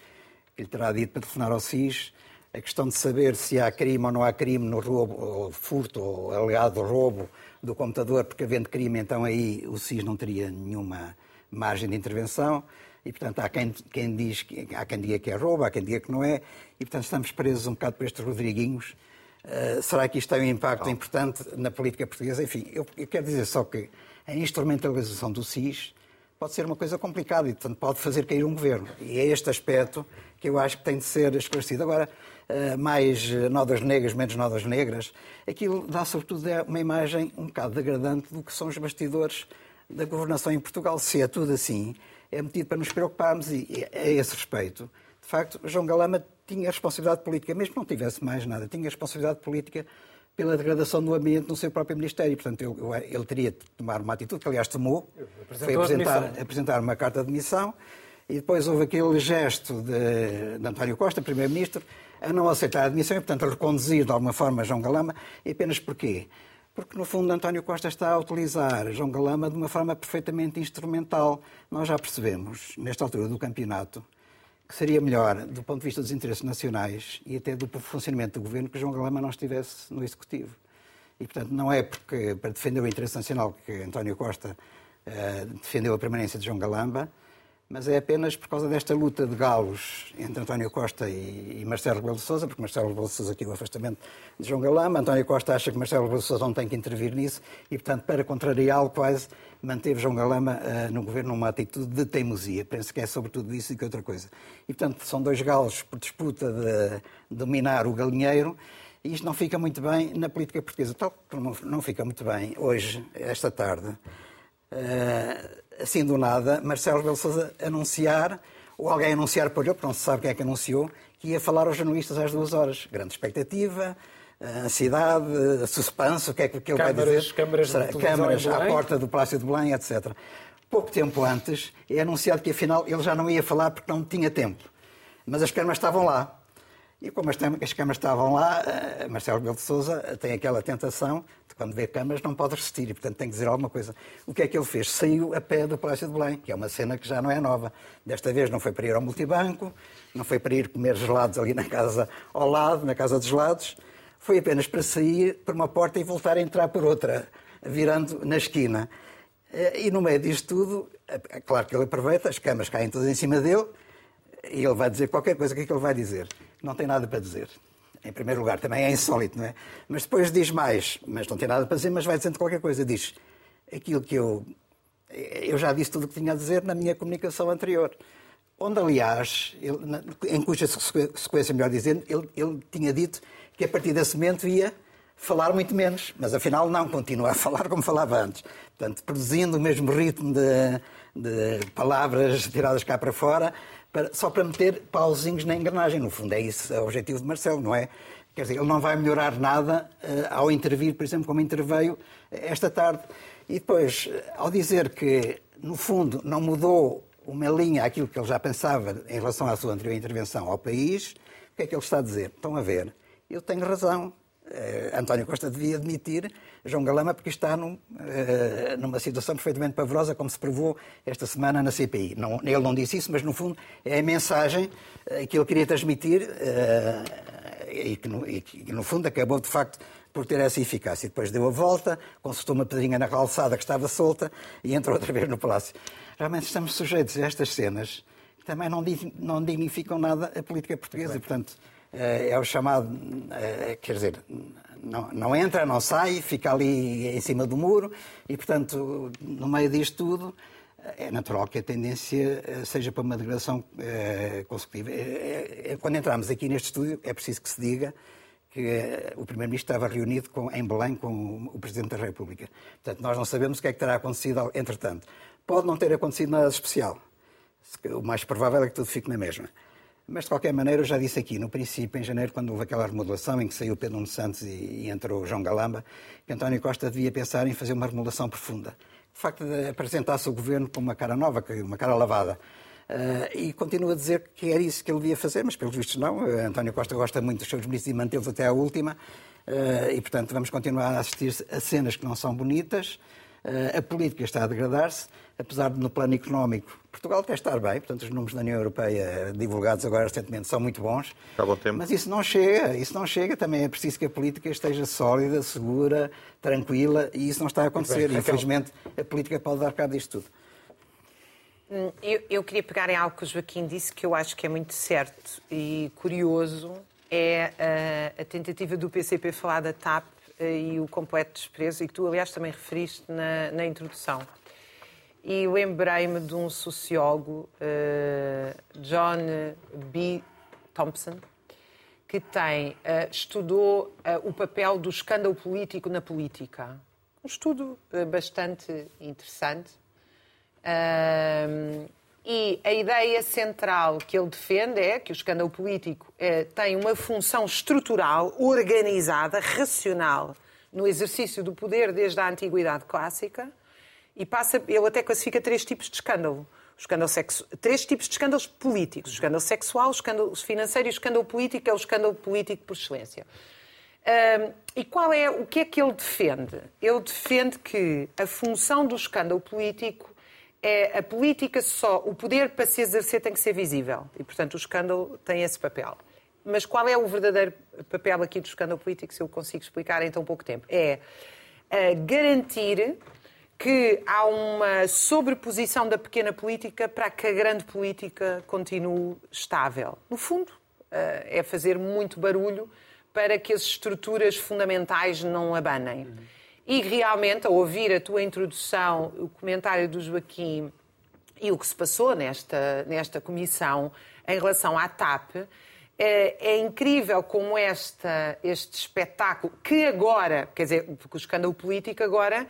que lhe terá dito para telefonar ao SIS. A questão de saber se há crime ou não há crime no roubo, ou furto, ou alegado roubo do computador, porque havendo crime, então aí o SIS não teria nenhuma margem de intervenção. E, portanto, há quem, quem diz que, há quem diga que é roubo, há quem diga que não é. E, portanto, estamos presos um bocado por estes Rodriguinhos. Uh, será que isto tem um impacto importante na política portuguesa? Enfim, eu, eu quero dizer só que a instrumentalização do SIS pode ser uma coisa complicada e, portanto, pode fazer cair um governo. E é este aspecto que eu acho que tem de ser esclarecido. Agora, uh, mais nodas negras, menos nodas negras, aquilo dá, sobretudo, é uma imagem um bocado degradante do que são os bastidores da governação em Portugal. Se é tudo assim, é metido para nos preocuparmos e, a esse respeito, de facto, João Galama tinha responsabilidade política, mesmo que não tivesse mais nada, tinha responsabilidade política pela degradação do ambiente no seu próprio Ministério. Portanto, eu, eu, ele teria de tomar uma atitude, que aliás tomou, foi apresentar, apresentar uma carta de demissão, e depois houve aquele gesto de, de António Costa, Primeiro-Ministro, a não aceitar a admissão e, portanto, a reconduzir de alguma forma João Galama, e apenas porquê? Porque, no fundo, António Costa está a utilizar João Galama de uma forma perfeitamente instrumental. Nós já percebemos, nesta altura do campeonato, que seria melhor, do ponto de vista dos interesses nacionais e até do funcionamento do governo, que João Galama não estivesse no Executivo. E, portanto, não é porque para defender o interesse nacional que António Costa uh, defendeu a permanência de João Galamba, mas é apenas por causa desta luta de galos entre António Costa e, e Marcelo Rebelo de Sousa, porque Marcelo Rebelo de Sousa queria o afastamento de João Galamba, António Costa acha que Marcelo Rebelo de Sousa não tem que intervir nisso e, portanto, para contrariá-lo, quase manteve João Galamba uh, no governo numa atitude de teimosia. Penso que é sobretudo isso e que outra coisa. E, portanto, são dois galos por disputa de dominar o galinheiro e isto não fica muito bem na política portuguesa. Tal como não fica muito bem hoje, esta tarde, uh, assim do nada, Marcelo Rebelo anunciar, ou alguém anunciar por ele, porque não se sabe quem é que anunciou, que ia falar aos jornalistas às duas horas. Grande expectativa, ansiedade, suspense, o que é que ele câmaras, vai dizer? Câmaras, câmaras à porta do Palácio de Belém, etc. Pouco tempo antes, é anunciado que afinal ele já não ia falar porque não tinha tempo. Mas as câmaras estavam lá. E como as câmaras estavam lá, eh, Marcelo Rebelo de Sousa tem aquela tentação de quando vê câmaras não pode resistir e, portanto, tem que dizer alguma coisa. O que é que ele fez? Saiu a pé do Palácio de Belém, que é uma cena que já não é nova. Desta vez não foi para ir ao multibanco, não foi para ir comer gelados ali na casa ao lado, na casa dos gelados, foi apenas para sair por uma porta e voltar a entrar por outra, virando na esquina. Eh, e no meio disto tudo, é claro que ele aproveita, as câmaras caem todas em cima dele e ele vai dizer qualquer coisa. O que é que ele vai dizer? não tem nada para dizer. Em primeiro lugar, também é insólito, não é? Mas depois diz mais, mas não tem nada para dizer, mas vai dizendo qualquer coisa. Diz aquilo que eu. Eu já disse tudo o que tinha a dizer na minha comunicação anterior. Onde, aliás, ele, em cuja sequência, melhor dizendo, ele, ele tinha dito que a partir desse momento ia falar muito menos, mas afinal não, continua a falar como falava antes. Portanto, produzindo o mesmo ritmo de, de palavras tiradas cá para fora, para, só para meter pauzinhos na engrenagem. No fundo, é isso é o objetivo de Marcelo, não é? Quer dizer, ele não vai melhorar nada uh, ao intervir, por exemplo, como interveio esta tarde. E depois, eh, ao dizer que, no fundo, não mudou uma linha aquilo que ele já pensava em relação à sua anterior intervenção ao país, o que é que ele está a dizer? Estão a ver, eu tenho razão. Uh, António Costa devia admitir João Galama porque está num, uh, numa situação perfeitamente pavorosa, como se provou esta semana na CPI. Não, ele não disse isso, mas no fundo é a mensagem uh, que ele queria transmitir e que, no, e, que, no, fundo acabou de facto por ter essa eficácia. Depois deu a volta, consultou uma pedrinha na calçada que estava solta e entrou outra vez no palácio. Realmente estamos sujeitos a estas cenas que também não, não dignificam nada a política portuguesa portanto, é o chamado, eh, quer dizer, não, não, entra, não sai, fica ali em cima do muro e, portanto, no meio disto tudo, eh, é natural que a tendência seja para uma degradação consecutiva. Quando entramos aqui neste estúdio, é preciso que se diga que o Primeiro-Ministro estava reunido com, em Belém com o Presidente da República. Portanto, nós não sabemos o que é que terá acontecido entretanto. Pode não ter acontecido nada especial. O mais provável é que tudo fique na mesma. Mas, de qualquer maneira, eu já disse aqui, no princípio, em janeiro, quando houve aquela remodelação em que saiu Pedro Nuno Santos e, e entrou João Galamba, que António Costa devia pensar em fazer uma remodelação profunda. De facto, apresentar-se o governo com uma cara nova, uma cara lavada. Uh, e continua a dizer que era isso que ele devia fazer, mas pelos vistos não. Uh, António Costa gosta muito dos seus ministros e mantê-los até à última. Uh, e, portanto, vamos continuar a assistir a cenas que não são bonitas. A política está a degradar-se apesar de no plano económico Portugal quer estar bem, portanto os números da União Europeia divulgados agora recentemente são muito bons. Mas isso não chega, isso não chega, também é preciso que a política esteja sólida, segura, tranquila e isso não está a acontecer. Bem, Infelizmente a política pode dar cabo disto tudo. Hum, eu, eu, queria pegar em algo que o Joaquim disse que eu acho que é muito certo e curioso, é a, a tentativa do PCP falar da TAP eh, e o completo desprezo, e que tu, aliás, também referiste na, na introdução. E lembrei-me de um sociólogo, uh, John B. Thompson, que tem, uh, estudou uh, o papel do escândalo político na política. Um estudo bastante interessante. E a ideia central que ele defende é que o escândalo político tem uma função estrutural, organizada, racional, no exercício do poder desde a antiguidade clássica e passa, ele até classifica três tipos de escândalo. Escândalo sexu... Três tipos de escândalos políticos. O escândalo sexual, o escândalo financeiro e o escândalo político, é o escândalo político por excelência. Um, e qual é, o que é que ele defende? Ele defende que a função do escândalo político é a política só, o poder para se exercer tem que ser visível. E, portanto, o escândalo tem esse papel. Mas qual é o verdadeiro papel aqui do escândalo político, se eu consigo explicar em tão pouco tempo? É uh, garantir que há uma sobreposição da pequena política para que a grande política continue estável. No fundo, uh, é fazer muito barulho para que as estruturas fundamentais não abanem. E realmente, ao ouvir a tua introdução, o comentário do Joaquim e o que se passou nesta, nesta comissão em relação à TAP, é, é, incrível como esta, este espetáculo, que agora, quer dizer, porque o escândalo político agora,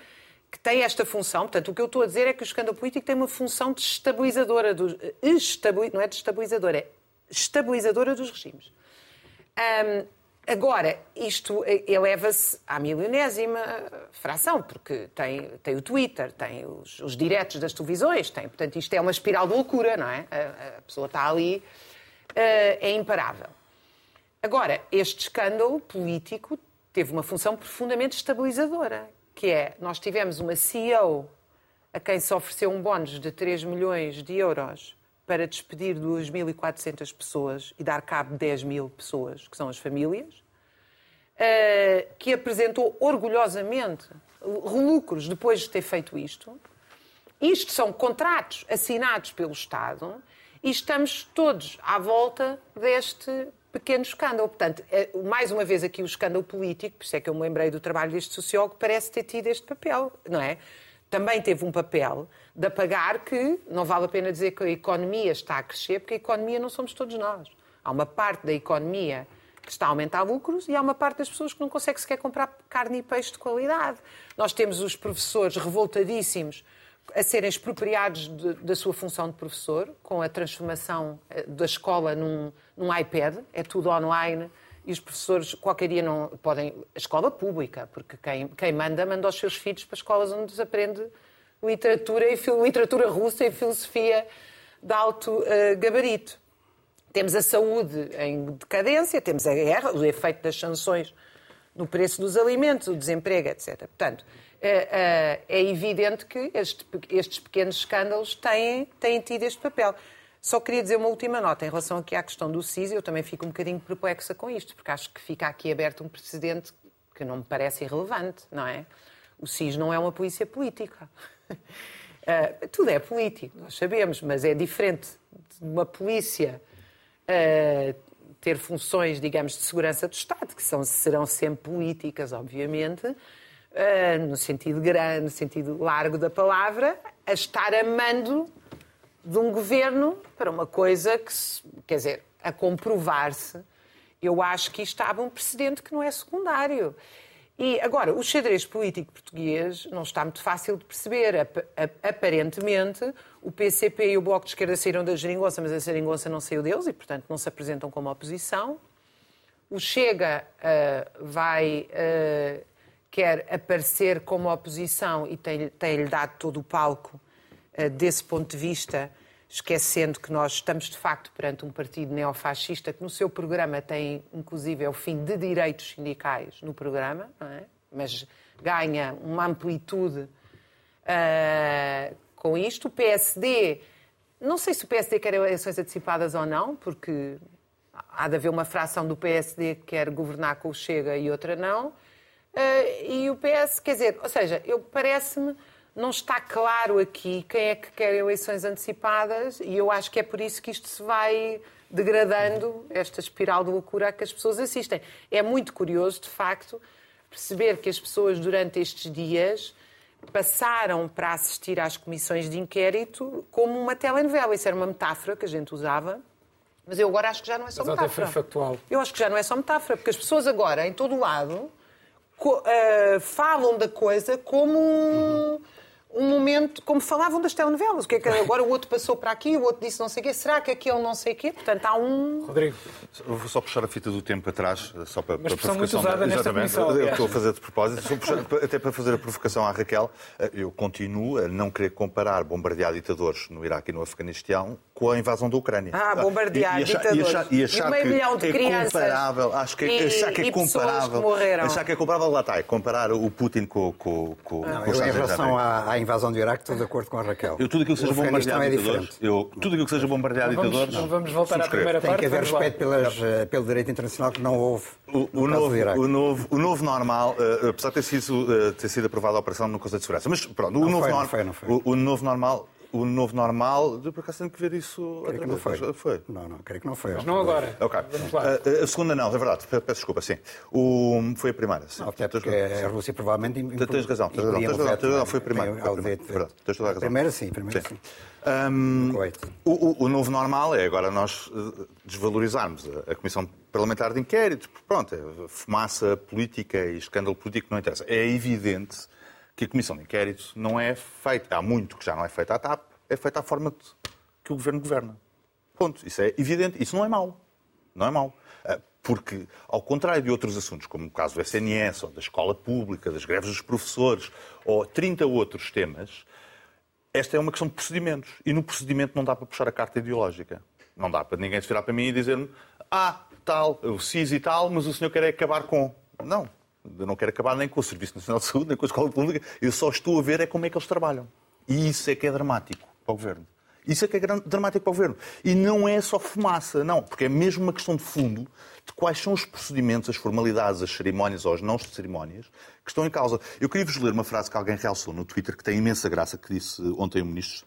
que tem esta função, portanto, o que eu estou a dizer é que o escândalo político tem uma função de estabilizadora, dos, não é de estabilizadora, é estabilizadora dos regimes. Um, Agora, isto eleva-se à milionésima fração, porque tem, tem o Twitter, tem os, os diretos das televisões, tem, portanto, isto é uma espiral de loucura, não é? A, a pessoa está ali, uh, é imparável. Agora, este escândalo político teve uma função profundamente estabilizadora, que é, nós tivemos uma CEO a quem se ofereceu um bónus de 3 milhões de euros para despedir 2.400 pessoas e dar cabo de 10 mil pessoas, que são as famílias, eh, que apresentou orgulhosamente lucros depois de ter feito isto. Isto são contratos assinados pelo Estado e estamos todos à volta deste pequeno escândalo. Portanto, eh, mais uma vez aqui o escândalo político, por isso é que eu me lembrei do trabalho deste sociólogo, parece ter tido este papel, não é? Também teve um papel de apagar que não vale a pena dizer que a economia está a crescer, porque a economia não somos todos nós. Há uma parte da economia que está a aumentar lucros e há uma parte das pessoas que não consegue sequer comprar carne e peixe de qualidade. Nós temos os professores revoltadíssimos a serem expropriados de, da sua função de professor, com a transformação eh, da escola num, num iPad, é tudo online e os professores qualquer dia não podem. A escola pública, porque quem, quem manda, manda os seus filhos para escolas onde se aprende literatura, e, literatura russa e filosofia de alto uh, gabarito. Temos a saúde em decadência, temos a guerra, o efeito das sanções no preço dos alimentos, o desemprego, etc. Portanto, é, é evidente que estes pequenos escândalos têm, têm tido este papel. Só queria dizer uma última nota em relação aqui à questão do CIS. Eu também fico um bocadinho perplexa com isto, porque acho que fica aqui aberto um precedente que não me parece irrelevante, não é? O CIS não é uma polícia política. Uh, tudo é político, nós sabemos, mas é diferente de uma polícia uh, ter funções, digamos, de segurança do Estado, que são, serão sempre políticas, obviamente, uh, no sentido grande, no sentido largo da palavra, a estar amando de um governo para uma coisa que, quer dizer, a comprovar-se, eu acho que estava um precedente que não é secundário. E agora, o xadrez político português não está muito fácil de perceber. Aparentemente, o PCP e o Bloco de Esquerda saíram da geringonça, mas a geringonça não saiu deles e, portanto, não se apresentam como oposição. O Chega uh, vai, uh, quer aparecer como oposição e tem-lhe tem dado todo o palco desse ponto de vista esquecendo que nós estamos de facto perante um partido neofascista que no seu programa tem, inclusive, é o fim de direitos sindicais no programa, é? mas ganha uma amplitude uh, com isto. O PSD, não sei se o PSD quer eleições antecipadas ou não, porque há de haver uma fração do PSD que quer governar com o Chega e outra não. Uh, e o PS, quer dizer, ou seja, eu parece-me não está claro aqui quem é que quer eleições antecipadas e eu acho que é por isso que isto se vai degradando, esta espiral de loucura a que as pessoas assistem. É muito curioso, de facto, perceber que as pessoas durante estes dias passaram para assistir às comissões de inquérito como uma telenovela. Isso era uma metáfora que a gente usava, mas eu agora acho que já não é só mas metáfora. factual. Eu acho que já não é só metáfora, porque as pessoas agora, em todo o lado, uh, falam da coisa como momento, como falavam das telenovelas, o que é que agora o outro passou para aqui, o outro disse não sei o quê, será que aquele não sei o quê? Portanto, há um... Rodrigo. Eu vou só puxar a fita do tempo atrás, só para, Mas para a muito usada nesta Exatamente, comissão, eu estou a fazer de propósito, puxar, até para fazer a provocação à Raquel, eu continuo a não querer comparar bombardear ditadores no Iraque e no Afeganistão com a invasão da Ucrânia. Ah, bombardear e, e achar, ditadores. E achar, e achar que milhão de é crianças comparável, acho que, é- e, achar que é comparável, que achar que é comparável, lá está, é comparar o Putin com, com, com, não, com eu, Em relação à, à invasão do Iraque, estou de acordo com a Raquel. Eu tudo aquilo que seja O Afeganistão bombardear é ditadores, diferente. eu, tudo aquilo que seja bombardear Não vamos, ditadores, não vamos voltar à primeira Tem parte. que haver respeito pelas, eh, pelo direito internacional que não houve O, no o caso novo, o, novo, o novo normal, eh, apesar de ter sido, eh, ter sido aprovada a operação no Conselho de Segurança, mas pronto, o Não novo foi, não normal, foi, não foi. O, o novo normal, o novo normal, por acaso tenho que ver isso. Creio que não foi. foi. Não, não, creio que não foi. Mas não agora. Ok. Vamos lá. A, a segunda não, é verdade. Peço desculpa, sim. O, foi a primeira. Sim. Não, até porque a Rússia provavelmente... Tens- Tens razão, tens razão, tens razão, tens razão, foi a primeira, Tem foi a primeira, verdade, tens toda a razão. Primeira sim, primeira Sim. Kuwait. o, o- novo normal é agora nós eh, desvalorizarmos a, a Comissão Parlamentar de Inquérito. porque, Pronto, é fumaça política e escândalo político não interessa. É evidente que a Comissão de Inquérito não é feita, há muito que já não é feita à TAP, é feita à forma que o Governo governa. Ponto. Isso é evidente. Isso não é mau. Não é mau. Ah, Porque, ao contrário de outros assuntos, como o caso do SNS, ou da escola pública, das greves dos professores, ou 30 outros temas, esta é uma questão de procedimentos. E no procedimento não dá para puxar a carta ideológica. Não dá para ninguém se virar para mim e dizer-me ah, tal, o CIS e tal, mas o senhor quer é acabar com. Não. Eu não quero acabar nem com o Serviço Nacional de Saúde, nem com a Escola Pública. Eu só estou a ver é como é que eles trabalham. E isso é que é dramático para o Governo. Isso é que é dramático para o Governo. E não é só fumaça, não. Porque é mesmo uma questão de fundo de quais são os procedimentos, as formalidades, as cerimónias ou as não cerimónias que estão em causa. Eu queria vos ler uma frase que alguém realçou no Twitter que tem imensa graça, que disse ontem o Ministro.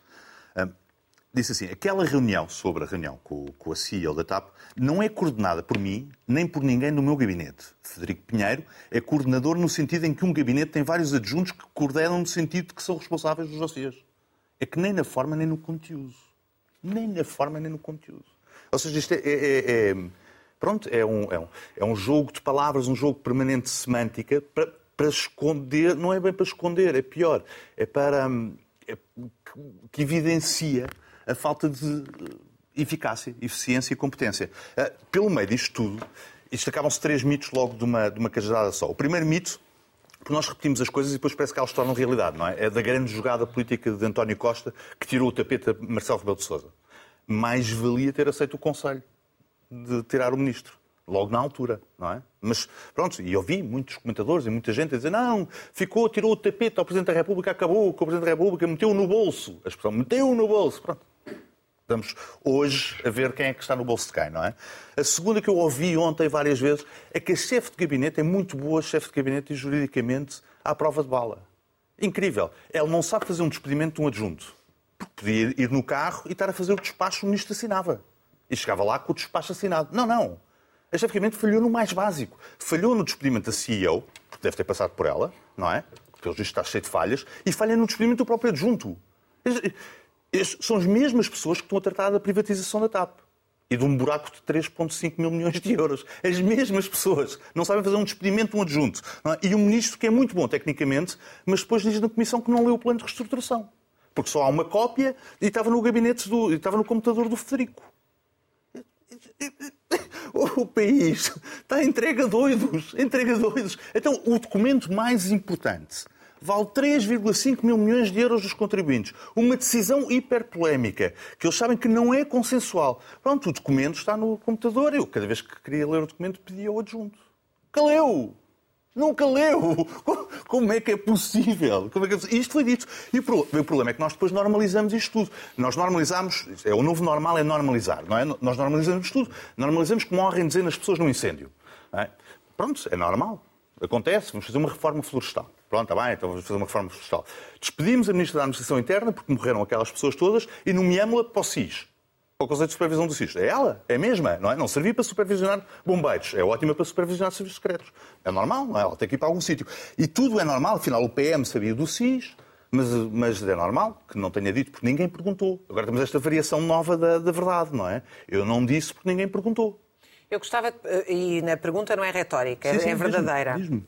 Disse assim: aquela reunião sobre a reunião com, com a CEO da TAP não é coordenada por mim nem por ninguém do meu gabinete. Frederico Pinheiro é coordenador no sentido em que um gabinete tem vários adjuntos que coordenam no sentido de que são responsáveis dos dossiês. É que nem na forma nem no conteúdo. Nem na forma nem no conteúdo. Ou seja, isto é. é- é- é- pronto, é um, é, um, é um jogo de palavras, um jogo permanente de semântica para, para esconder. Não é bem para esconder, é pior. É para. hum, é que, que evidencia a falta de eh, eficácia, eficiência e competência. Ah, Pelo meio disto tudo, isto acabam-se três mitos logo de uma, de uma cajadada só. O primeiro mito porque nós repetimos as coisas e depois parece que elas se tornam realidade, não é? É da grande jogada política de António Costa que tirou o tapete a Marcelo Rebelo de Sousa. Mais valia ter aceito o conselho de tirar o ministro. Logo na altura, não é? Mas pronto, e eu vi muitos comentadores e muita gente a dizer não, ficou, tirou o tapete ao Presidente da República, acabou com o Presidente da República, meteu no bolso. A expressão meteu no bolso. Pronto. Estamos hoje a ver quem é que está no bolso de quem, não é? A segunda que eu ouvi ontem várias vezes é que a chefe de gabinete é muito boa chefe de gabinete e juridicamente à prova de bala. Incrível. Ela não sabe fazer um despedimento de um adjunto. Porque podia ir no carro e estar a fazer o despacho que o ministro assinava. E chegava lá com o despacho assinado. Não, não. A chefe de gabinete falhou no mais básico. Falhou no despedimento da CEO, porque deve ter passado por ela, não é? Porque pelo visto está cheio de falhas, e falha no despedimento do próprio adjunto. São as mesmas pessoas que estão a tratar da privatização da TAP e de um buraco de 3,5 mil milhões de euros. As mesmas pessoas não sabem fazer um despedimento de um adjunto. é? E o ministro, que é muito bom tecnicamente, mas depois diz na comissão que não leu o plano de reestruturação. Porque só há uma cópia e estava no gabinete do, estava no computador do Federico. O país está entregue a doidos, entregue a doidos. Então, o documento mais importante vale 3,5 mil milhões de euros dos contribuintes. Uma decisão hiperpolémica, que eles sabem que não é consensual. Pronto, o documento está no computador. Eu, cada vez que queria ler o documento, pedia ao adjunto. Caleu! Nunca leu! Como é que é possível? Como é que é possível? Isto foi dito. E o pro- o problema é que nós depois normalizamos isto tudo. Nós normalizamos, é, o novo normal é normalizar, não é? Nós normalizamos tudo. Normalizamos que morrem dezenas de pessoas num incêndio. é? Pronto, é normal. Acontece, vamos fazer uma reforma florestal. Pronto, está bem, então vamos fazer uma reforma florestal. Despedimos a Ministra da Administração Interna, porque morreram aquelas pessoas todas, e nomeámos-la para o SIS para o Conselho de Supervisão do SIS. É ela, é a mesma, não é? Não servia para supervisionar bombeiros, é ótima para supervisionar serviços secretos. É normal, não é? Ela tem que ir para algum sítio. E tudo é normal, afinal o PM sabia do SIS, mas, mas é normal que não tenha dito porque ninguém perguntou. Agora temos esta variação nova da, da verdade, não é? Eu não disse porque ninguém perguntou. Eu gostava, de- e na pergunta não é retórica, Sim, sim, é verdadeira. diz-me, diz-me.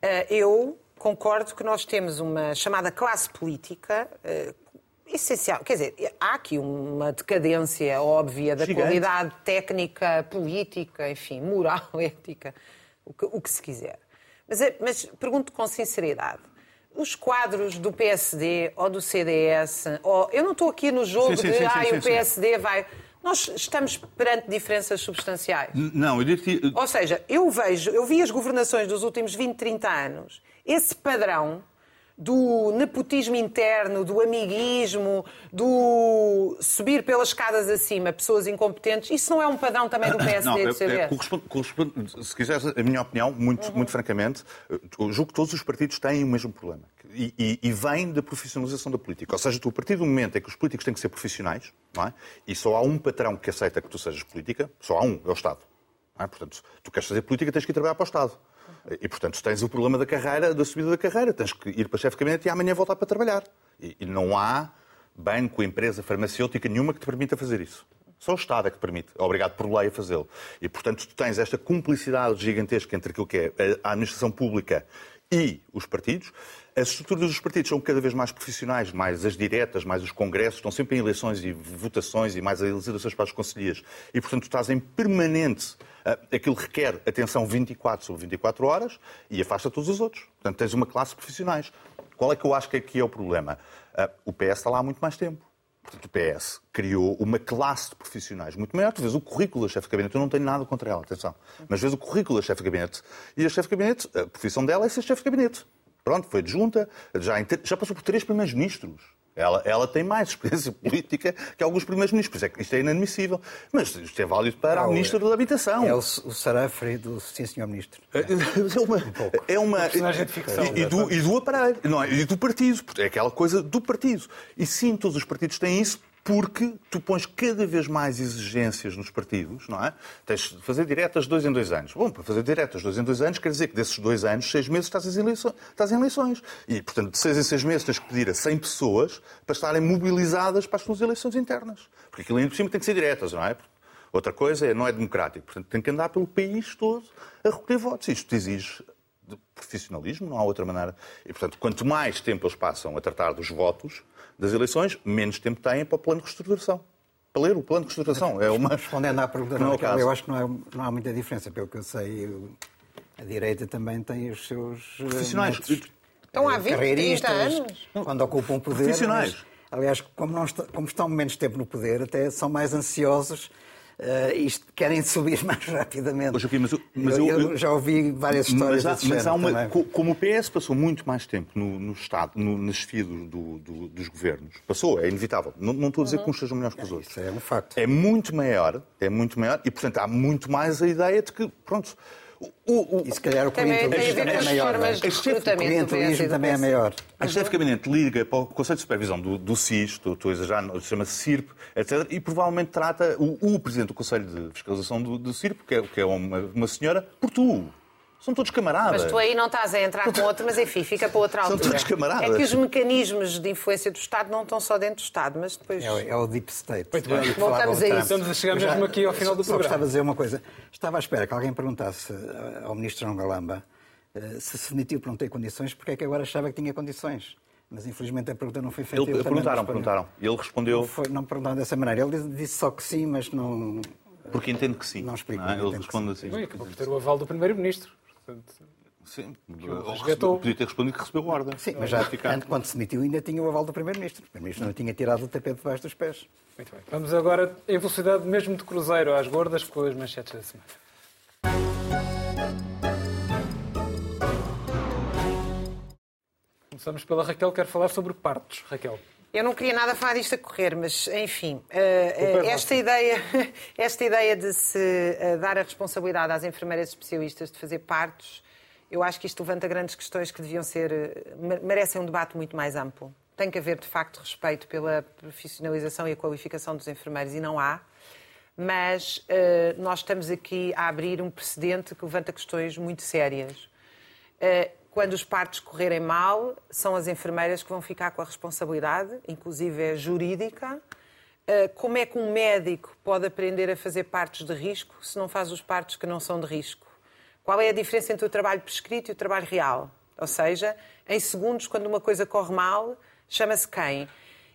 Eh, Eu concordo que nós temos uma chamada classe política eh, essencial. Quer dizer, há aqui uma decadência óbvia da Gigante. qualidade técnica, política, enfim, moral, ética, o que, o que se quiser. Mas, é- mas pergunto com sinceridade. Os quadros do PSD ou do CDS, ou, eu não estou aqui no jogo Sim, de sim, sim, ah, o. PSD vai. Nós estamos perante diferenças substanciais. Não, eu que... Ou seja, eu vejo, eu vi as governações dos últimos 20, 30 anos. Esse padrão do nepotismo interno, do amiguismo, do subir pelas escadas acima pessoas incompetentes, isso não é um padrão também do PSD Não, e é- do é- CDS? corresponde- corresponde- se quiseres a minha opinião, muito, Uhum. muito francamente, julgo que todos os partidos têm o mesmo problema. E, e- e vem da profissionalização da política. Ou seja, tu, a partir do momento em que os políticos têm que ser profissionais, não é? e só há um patrão que aceita que tu sejas política, só há um, é o Estado. é? Portanto, tu queres fazer política, tens que ir trabalhar para o Estado. E, portanto, tens o problema da carreira, da subida da carreira. Tens que ir para chefe de gabinete e amanhã voltar para trabalhar. E, e não há banco, empresa farmacêutica nenhuma que te permita fazer isso. Só o Estado é que te permite, é obrigado por lei a fazê-lo. E, portanto, tu tens esta cumplicidade gigantesca entre aquilo que é a administração pública e os partidos. As estruturas dos partidos são cada vez mais profissionais, mais as diretas, mais os congressos, estão sempre em eleições e votações e mais as eleições para as conselheiras. E, portanto, estás em permanente. ah, Aquilo requer atenção 24 sobre 24 horas e afasta todos os outros. Portanto, tens uma classe de profissionais. Qual é que eu acho que aqui é o problema? Ah, O PS está lá há muito mais tempo. Portanto, o PS criou uma classe de profissionais muito maior. Tu vês o currículo da chefe de gabinete, eu não tenho nada contra ela, atenção. Mas vês o currículo da chefe de gabinete e a chefe de gabinete, a profissão dela é ser chefe de gabinete. Pronto, foi adjunta, já, já passou por três primeiros ministros. Ela, ela tem mais experiência política que alguns primeiros ministros, por isso é que isto é inadmissível. Mas isto é válido para É o o- Ministro da Habitação. É o, o sarafre do Sim, Senhor Ministro. É uma. É uma personagem de ficção. E, e do, e do aparelho, não é? E do partido. É aquela coisa do partido. E sim, todos os partidos têm isso porque tu pões cada vez mais exigências nos partidos, não é? Tens de fazer diretas dois em dois anos. Bom, para fazer diretas dois em dois anos, quer dizer que desses dois anos, seis meses, estás eleições. Estás em eleições. E, portanto, de seis em seis meses tens que pedir a 100 pessoas para estarem mobilizadas para as tuas eleições internas. Porque aquilo ainda por cima tem que ser diretas, não é? Outra coisa é, não é democrático. Portanto, tem que andar pelo país todo a recolher votos. Isto exige profissionalismo, não há outra maneira. E, portanto, quanto mais tempo eles passam a tratar dos votos das eleições, menos tempo têm para o plano de reestruturação. Para ler o plano de reestruturação. É uma... Respondendo à pergunta, Não é o Raquel, caso. eu acho que não, é- não há muita diferença. Pelo que eu sei, o- a direita também tem os seus eh, Profissionais. métodos, Estão há eh, 20, 30 carreiristas, anos. Quando ocupam poder. Profissionais. mas, aliás, como, não está- como estão menos tempo no poder, até são mais ansiosos eh, est- querem subir mais rapidamente. Mas mas eu, eu- eu já ouvi várias histórias Mas, há, mas há uma. também. Como o PS passou muito mais tempo no, no Estado, no, na chefia do- do- do- dos governos, passou, é inevitável. Não, não estou a dizer que uns sejam melhores que os outros. Isso é um facto. É muito maior, é muito maior, e portanto há muito mais a ideia de que, pronto. O, o- E se calhar o Também a clientelismo ver também com é maior. de é? O recrutamento do clientelismo também é maior. A chefe de gabinete liga para o Conselho de Supervisão do, do SIS, estou estou a exagerar, chama-se CIRP, etc., e provavelmente trata o, o Presidente do Conselho de Fiscalização do, do CIRP, que é, que é uma, uma senhora, por tu. São todos camaradas. Mas tu aí não estás a entrar com outro, mas enfim, fica para outra São altura. todos camaradas. É que os mecanismos de influência do Estado não estão só dentro do Estado, mas depois. É, o- é o deep state. Muito bem. Voltamos a isso. Estamos a chegar mesmo aqui ao final do Só programa. gostava de dizer uma coisa. Estava à espera que alguém perguntasse eh, ao ministro João Galamba eh, se se demitiu por não ter condições, porque é que agora achava que tinha condições. Mas infelizmente a pergunta não foi feita. Ele, perguntaram, perguntaram. E ele respondeu Não, foi, não perguntaram dessa maneira. Ele disse- só que sim, mas não. porque entende que sim. Não explico, é? não Ele responde assim. Ui, acabou por ter o aval do Primeiro-Ministro. Portanto, Sim. resgatou. Podia ter respondido que recebeu ordem. Sim, mas já Ficar. antes, quando se demitiu ainda tinha o aval do Primeiro-Ministro. O Primeiro-Ministro não tinha tirado o tapete debaixo dos pés. Muito bem. Vamos agora em velocidade mesmo de cruzeiro às gordas com as manchetes da semana. Começamos pela Raquel, quero falar sobre partos. Raquel. Eu não queria nada falar disto a correr, mas enfim, é esta ideia, esta ideia de se eh, dar a responsabilidade às enfermeiras especialistas de fazer partos, eu acho que isto levanta grandes questões que deviam ser, me- merecem um debate muito mais amplo. Tem que haver, de facto, respeito pela profissionalização e a qualificação dos enfermeiros, e não há. Mas eh, nós estamos aqui a abrir um precedente que levanta questões muito sérias. Uh, Quando os partos correrem mal, são as enfermeiras que vão ficar com a responsabilidade, inclusive é jurídica. Uh, Como é que um médico pode aprender a fazer partos de risco se não faz os partos que não são de risco? Qual é a diferença entre o trabalho prescrito e o trabalho real? Ou seja, em segundos, quando uma coisa corre mal, chama-se quem?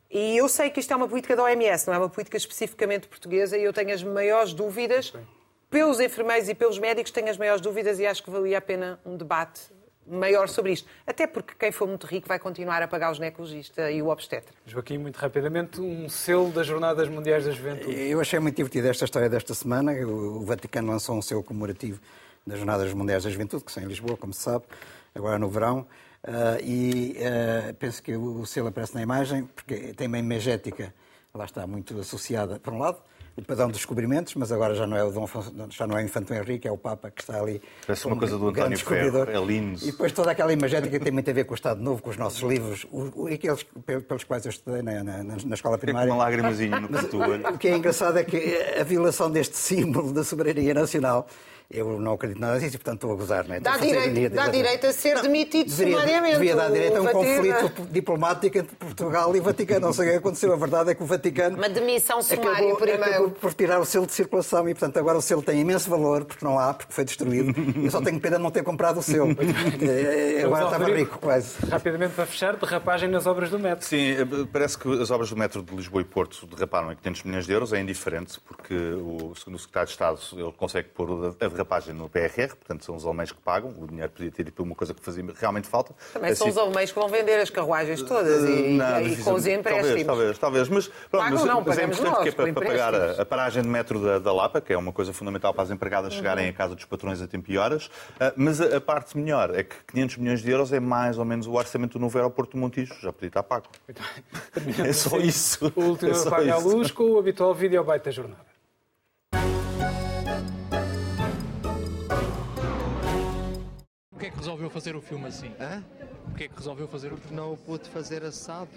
E eu sei que isto é uma política da OMS, não é uma política especificamente portuguesa, e eu tenho as maiores dúvidas pelos enfermeiros e pelos médicos tenho as maiores dúvidas e acho que valia a pena um debate maior sobre isto. Até porque quem for muito rico vai continuar a pagar o ginecologista e o obstetra. Joaquim, muito rapidamente, um selo das Jornadas Mundiais da Juventude. Eu achei muito divertida esta história desta semana. O Vaticano lançou um selo comemorativo das Jornadas Mundiais da Juventude, que são em Lisboa, como se sabe. agora no verão. Uh, e uh, penso que o selo aparece na imagem, porque tem uma imagética, lá está, muito associada, por um lado, o padrão dos descobrimentos, mas agora já não é o Dom Afonso, já não é o Infante Henrique, é o Papa que está ali. Parece uma coisa do António Ferro, é lindo. E depois toda aquela imagética que tem muito a ver com o Estado Novo, com os nossos livros, aqueles pelos quais eu estudei na, na, na escola primária. É uma lágrimazinha no mas, O que é engraçado é que a violação deste símbolo da soberania nacional eu não acredito nada disso e, portanto, estou a gozar. Não é? Dá, direito, dá direito a ser não, demitido deveria, sumariamente. Devia dar direito a um conflito diplomático entre Portugal e Vaticano. Não sei o que aconteceu. A verdade é que o Vaticano. Uma demissão sumária por e-mail. Acabou por tirar o selo de circulação e, portanto, agora o selo tem imenso valor, porque não há, porque foi destruído. Eu só tenho pena de não ter comprado o selo. É, é, agora estava rico, quase. Rapidamente para fechar, derrapagem nas obras do metro. Sim, eh, parece que as obras do metro de Lisboa e Porto derraparam em 500 milhões de euros. É indiferente, porque, o, segundo o secretário de Estado, ele consegue pôr a derrapagem no PR portanto são os alemães que pagam, o dinheiro podia ter ido para uma coisa que fazia realmente falta. Também assim, são os alemães que vão vender as carruagens todas e, não, e com os empréstimos. Talvez, talvez, mas, pronto, mas, não, mas é importante nós, que é para, para pagar a, a, paragem de metro da, da, Lapa, que é uma coisa fundamental para as empregadas uhum. chegarem à casa dos patrões a tempo e horas, uh, mas a, a, parte melhor é que 500 milhões de euros é mais ou menos o orçamento do novo aeroporto de Montijo, já podia estar pago. É só isso. O último é apaga a luz com o habitual vídeo da jornada. Resolveu fazer o filme assim? Hã? Porquê é que resolveu fazer o filme? Não o pude fazer assado.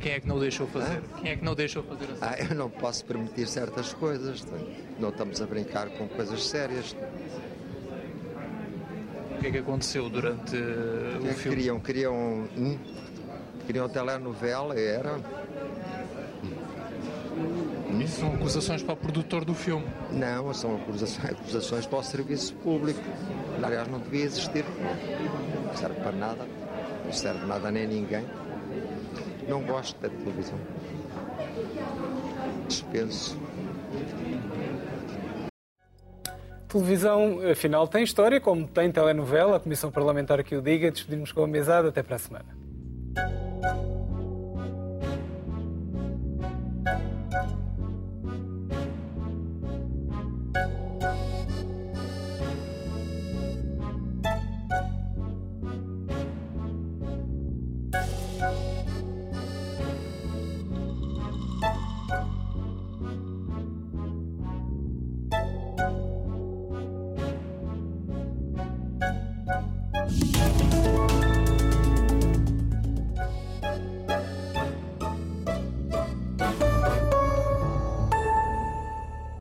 Quem é que não o deixou fazer? Hã? Quem é que não deixou fazer assado? Ah, eu não posso permitir certas coisas. Não estamos a brincar com coisas sérias. O que é que aconteceu durante o, que é que filme? Queriam, queriam, hum, queriam telenovela, era isso são acusações para o produtor do filme? Não, são acusações, acusações para o serviço público. Aliás, não devia existir. Não serve para nada. Não serve nada nem a ninguém. Não gosto da televisão. Dispenso. Televisão, afinal, tem história, como tem telenovela. A Comissão Parlamentar que o diga. Despedimos com a mesada. Até para a semana.